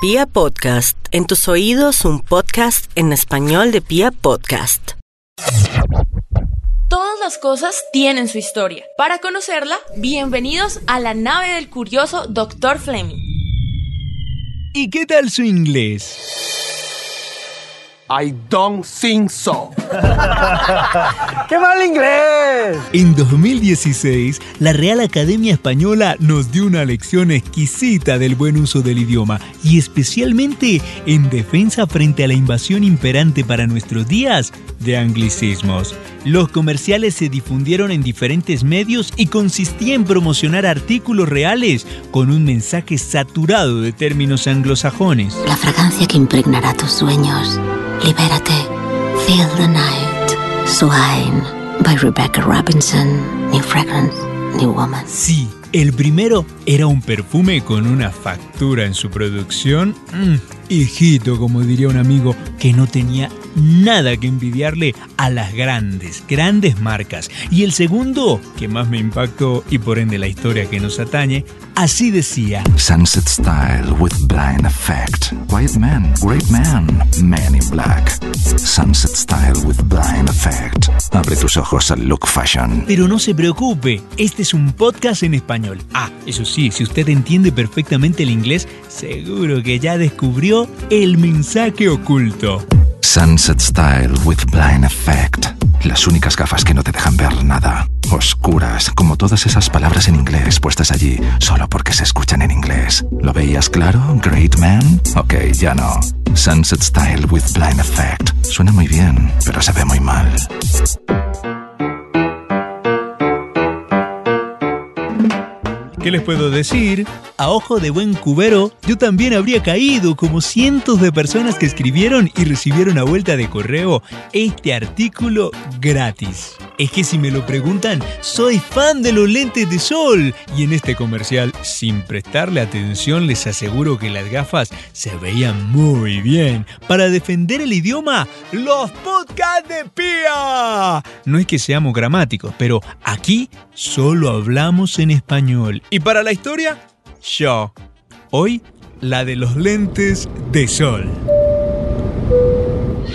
Pia Podcast, en tus oídos un podcast en español de Pia Podcast. Todas las cosas tienen su historia. Para conocerla, bienvenidos a la nave del curioso Dr. Fleming. ¿Y qué tal su inglés? I don't think so. ¡Qué mal inglés! En 2016, la Real Academia Española nos dio una lección exquisita del buen uso del idioma y especialmente en defensa frente a la invasión imperante para nuestros días de anglicismos. Los comerciales se difundieron en diferentes medios y consistía en promocionar artículos reales con un mensaje saturado de términos anglosajones. La fragancia que impregnará tus sueños. Libérate. Feel the night. Swine by Rebecca Robinson. New fragrance, new woman. Sí, el primero era un perfume con una factura en su producción. Mm, hijito, como diría un amigo, que no tenía nada que envidiarle a las grandes, grandes marcas. Y el segundo, que más me impactó y por ende la historia que nos atañe, así decía. Sunset Style with Blind Effect. Quiet Man, Great Man, Man in Black. Sunset Style with Blind Effect. Abre tus ojos al look fashion. Pero no se preocupe, este es un podcast en español. Ah, eso sí, si usted entiende perfectamente el inglés, seguro que ya descubrió el mensaje oculto. Sunset Style with Blind Effect. Las únicas gafas que no te dejan ver nada. Oscuras, como todas esas palabras en inglés puestas allí solo porque se escuchan en inglés. ¿Lo veías claro? Great man? Ok, ya no. Sunset Style with Blind Effect. Suena muy bien, pero se ve muy mal. ¿Qué les puedo decir? A ojo de buen cubero, yo también habría caído como cientos de personas que escribieron y recibieron a vuelta de correo este artículo gratis. Es que si me lo preguntan, soy fan de los lentes de sol. Y en este comercial, sin prestarle atención, les aseguro que las gafas se veían muy bien. Para defender el idioma, los podcasts de Pía. No es que seamos gramáticos, pero aquí solo hablamos en español. Y para la historia, yo. Hoy, la de los lentes de sol.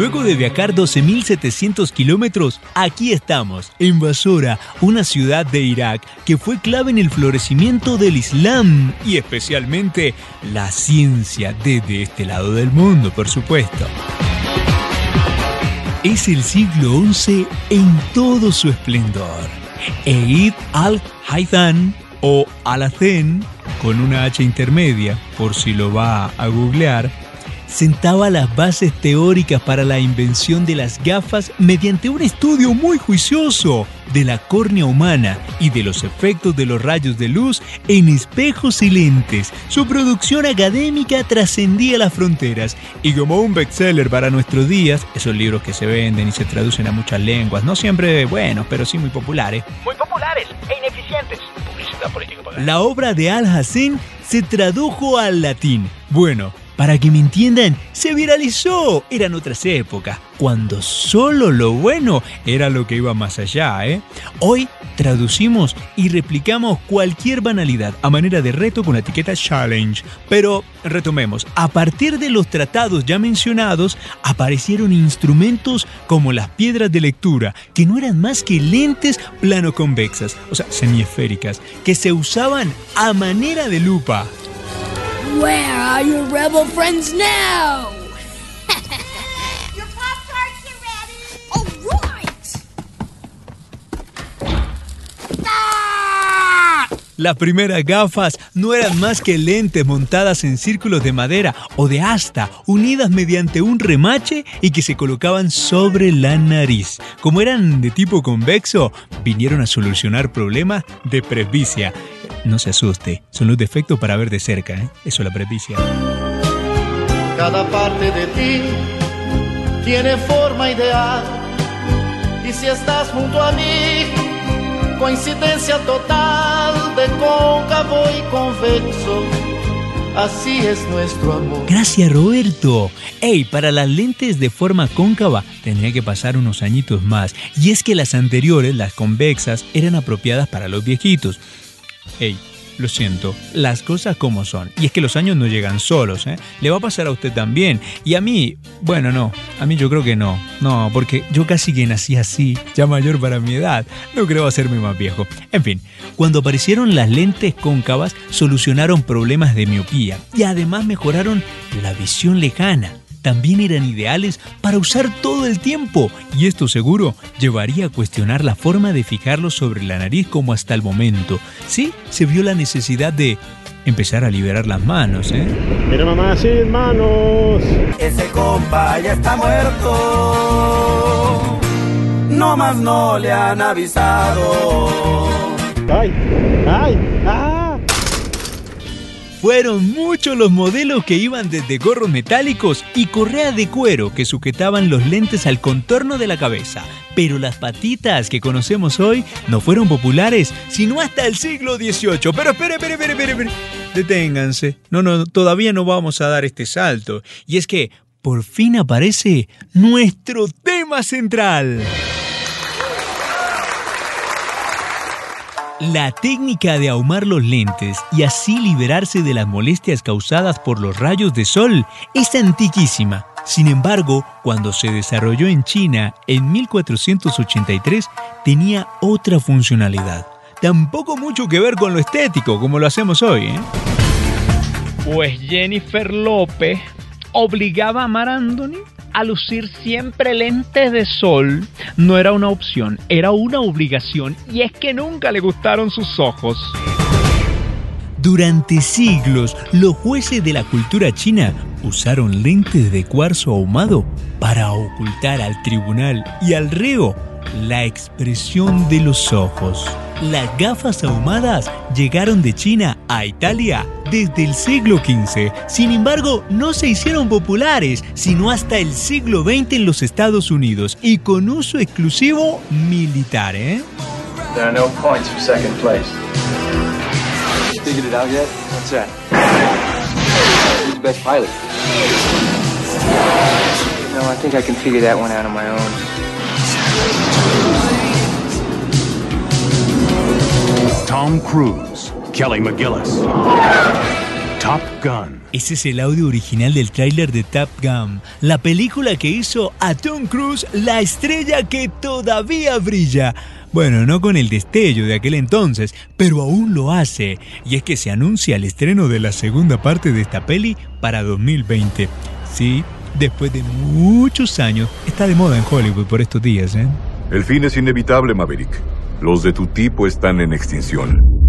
Luego de viajar 12.700 kilómetros, aquí estamos, en Basora, una ciudad de Irak que fue clave en el florecimiento del Islam y especialmente la ciencia desde este lado del mundo, por supuesto. Es el siglo XI en todo su esplendor. Eid al-Haytham o Alacén, con una H intermedia, por si lo va a googlear, sentaba las bases teóricas para la invención de las gafas mediante un estudio muy juicioso de la córnea humana y de los efectos de los rayos de luz en espejos y lentes. Su producción académica trascendía las fronteras y como un bestseller para nuestros días, esos libros que se venden y se traducen a muchas lenguas, no siempre buenos, pero sí muy populares. Muy populares e ineficientes. Publicidad política pagada. La obra de Al-Hassan se tradujo al latín. Bueno, para que me entiendan, se viralizó. Eran otras épocas, cuando solo lo bueno era lo que iba más allá, ¿eh? Hoy traducimos y replicamos cualquier banalidad a manera de reto con la etiqueta challenge. Pero retomemos, a partir de los tratados ya mencionados, aparecieron instrumentos como las piedras de lectura, que no eran más que lentes plano-convexas, o sea, semiesféricas, que se usaban a manera de lupa. Where are your rebel friends now? Your Pop Tarts are ready. All right. Las primeras gafas no eran más que lentes montadas en círculos de madera o de asta, unidas mediante un remache y que se colocaban sobre la nariz. Como eran de tipo convexo, vinieron a solucionar problemas de presbicia. No se asuste, son los defectos para ver de cerca, ¿eh? Eso es la presbicia. Cada parte de ti tiene forma ideal. Y si estás junto a mí, coincidencia total de cóncavo y convexo. Así es nuestro amor. Gracias Roberto. Ey, para las lentes de forma cóncava tendría que pasar unos añitos más. Y es que las anteriores, las convexas, eran apropiadas para los viejitos. Ey, lo siento, las cosas como son. Y es que los años no llegan solos, ¿eh? Le va a pasar a usted también. Y a mí, bueno, no, a mí yo creo que no. No, porque yo casi que nací así, ya mayor para mi edad. No creo hacerme más viejo. En fin, cuando aparecieron las lentes cóncavas, solucionaron problemas de miopía y además mejoraron la visión lejana también eran ideales para usar todo el tiempo y esto seguro llevaría a cuestionar la forma de fijarlos sobre la nariz como hasta el momento. Sí, se vio la necesidad de empezar a liberar las manos, ¿eh? Mira mamá, sin manos. Ese compa ya está muerto. No más no le han avisado. Ay, ay, ay. Fueron muchos los modelos que iban desde gorros metálicos y correas de cuero que sujetaban los lentes al contorno de la cabeza. Pero las patitas que conocemos hoy no fueron populares sino hasta el siglo XVIII. Pero espere, espere, espere, espere, espere. Deténganse. No, no, todavía no vamos a dar este salto. Y es que por fin aparece nuestro tema central. La técnica de ahumar los lentes y así liberarse de las molestias causadas por los rayos de sol es antiquísima. Sin embargo, cuando se desarrolló en China en 1483, tenía otra funcionalidad. Tampoco mucho que ver con lo estético, como lo hacemos hoy. ¿eh? Pues Jennifer López obligaba a Mar Anthony a lucir siempre lentes de sol no era una opción, era una obligación y es que nunca le gustaron sus ojos. Durante siglos, los jueces de la cultura china usaron lentes de cuarzo ahumado para ocultar al tribunal y al reo la expresión de los ojos. Las gafas ahumadas llegaron de China a Italia desde el siglo XV. Sin embargo, no se hicieron populares sino hasta el siglo XX en los Estados Unidos y con uso exclusivo militar. ¿eh? There are no points for second place. Figured it out yet? What's that? Who's the best pilot? No, I think I can figure that one out on my own. Tom Cruise, Kelly McGillis. Top Gun. Ese es el audio original del tráiler de Top Gun, la película que hizo a Tom Cruise la estrella que todavía brilla. Bueno, no con el destello de aquel entonces, pero aún lo hace. Y es que se anuncia el estreno de la segunda parte de esta peli para 2020. Sí, después de muchos años, está de moda en Hollywood por estos días, ¿eh? El fin es inevitable, Maverick. Los de tu tipo están en extinción.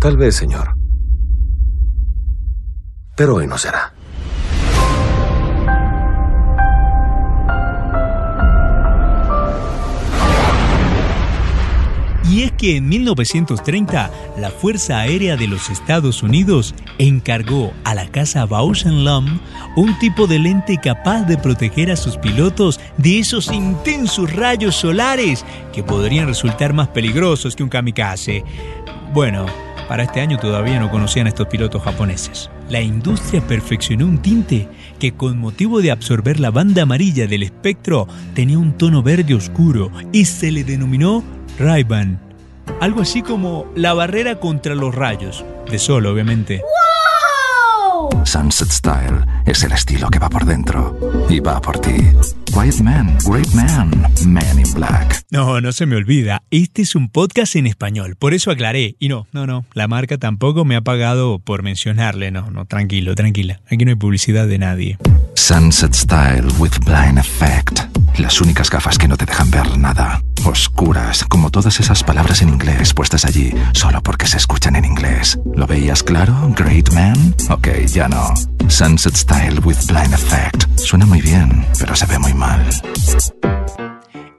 Tal vez, señor. Pero hoy no será. Y es que en 1930 la Fuerza Aérea de los Estados Unidos encargó a la casa Bausch Lomb un tipo de lente capaz de proteger a sus pilotos de esos intensos rayos solares que podrían resultar más peligrosos que un kamikaze. Bueno, para este año todavía no conocían a estos pilotos japoneses. La industria perfeccionó un tinte que con motivo de absorber la banda amarilla del espectro tenía un tono verde oscuro y se le denominó ray Algo así como la barrera contra los rayos. De sol, obviamente. Sunset Style es el estilo que va por dentro y va por ti. Quiet Man, Great Man, Man in Black. No, no se me olvida. Este es un podcast en español, por eso aclaré. Y no, no, no, la marca tampoco me ha pagado por mencionarle. No, no, tranquilo, tranquila. Aquí no hay publicidad de nadie. Sunset Style with Blind Effect. Las únicas gafas que no te dejan ver nada. Oscuras, como todas esas palabras en inglés puestas allí solo porque se escuchan en inglés. ¿Lo veías claro? Great man? Ok, ya no. Sunset Style with Blind Effect. Suena muy bien, pero se ve muy mal.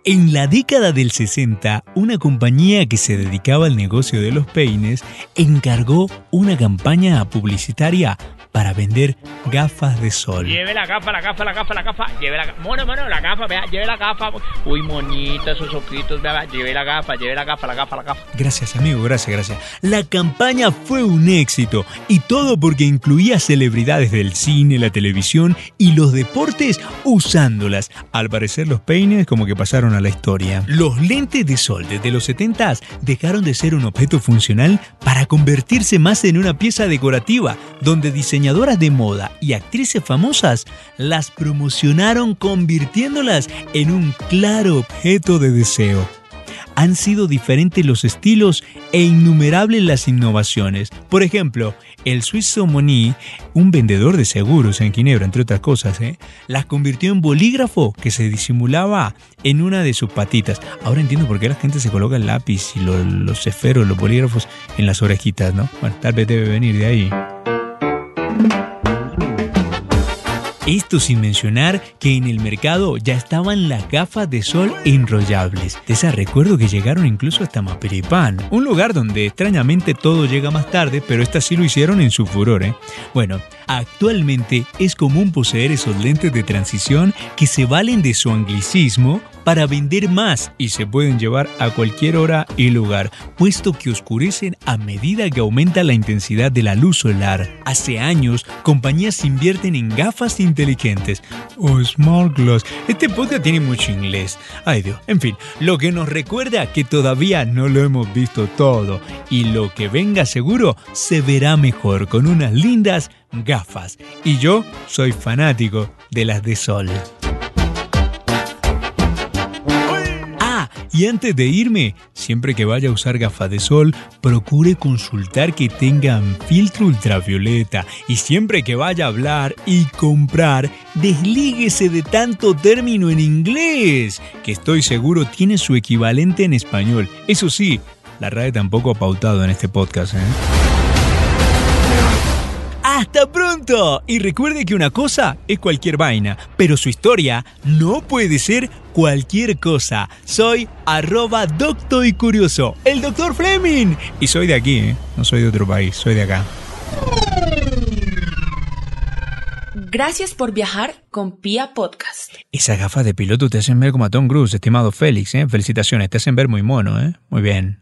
En la década del 60, una compañía que se dedicaba al negocio de los peines encargó una campaña publicitaria para vender gafas de sol. Lleve la gafa, la gafa, la gafa, la gafa. Lleve la gafa. Mono, mono, la gafa, vea, lleve la gafa. Uy, monita, esos ojitos, vea, lleve la gafa, lleve la gafa, la gafa, la gafa. Gracias, amigo, gracias, gracias. La campaña fue un éxito y todo porque incluía celebridades del cine, la televisión y los deportes usándolas. Al parecer, los peines como que pasaron a la historia. Los lentes de sol desde los 70 dejaron de ser un objeto funcional para convertirse más en una pieza decorativa, donde diseñadoras de moda y actrices famosas las promocionaron convirtiéndolas en un claro objeto de deseo. Han sido diferentes los estilos e innumerables las innovaciones. Por ejemplo, el suizo Moni, un vendedor de seguros en Ginebra, entre otras cosas, ¿eh? las convirtió en bolígrafo que se disimulaba en una de sus patitas. Ahora entiendo por qué la gente se coloca el lápiz y los, los esferos, los bolígrafos en las orejitas, ¿no? Bueno, tal vez debe venir de ahí. Esto sin mencionar que en el mercado ya estaban las gafas de sol enrollables. De esas recuerdo que llegaron incluso hasta Maperipán, un lugar donde extrañamente todo llega más tarde, pero estas sí lo hicieron en su furor. ¿eh? Bueno, actualmente es común poseer esos lentes de transición que se valen de su anglicismo para vender más y se pueden llevar a cualquier hora y lugar, puesto que oscurecen a medida que aumenta la intensidad de la luz solar. Hace años, compañías invierten en gafas inteligentes o smart glass. Este podcast tiene mucho inglés. Ay Dios. En fin, lo que nos recuerda que todavía no lo hemos visto todo y lo que venga seguro se verá mejor con unas lindas gafas. Y yo soy fanático de las de sol. Y antes de irme, siempre que vaya a usar gafas de sol, procure consultar que tengan filtro ultravioleta. Y siempre que vaya a hablar y comprar, deslíguese de tanto término en inglés, que estoy seguro tiene su equivalente en español. Eso sí, la RAE tampoco ha pautado en este podcast, ¿eh? ¡Hasta pronto! Y recuerde que una cosa es cualquier vaina, pero su historia no puede ser cualquier cosa. Soy arroba docto y curioso, el doctor Fleming. Y soy de aquí, ¿eh? no soy de otro país, soy de acá. Gracias por viajar con Pia Podcast. Esas gafas de piloto te hacen ver como a Tom Cruise, estimado Félix, ¿eh? Felicitaciones, te hacen ver muy mono, ¿eh? Muy bien.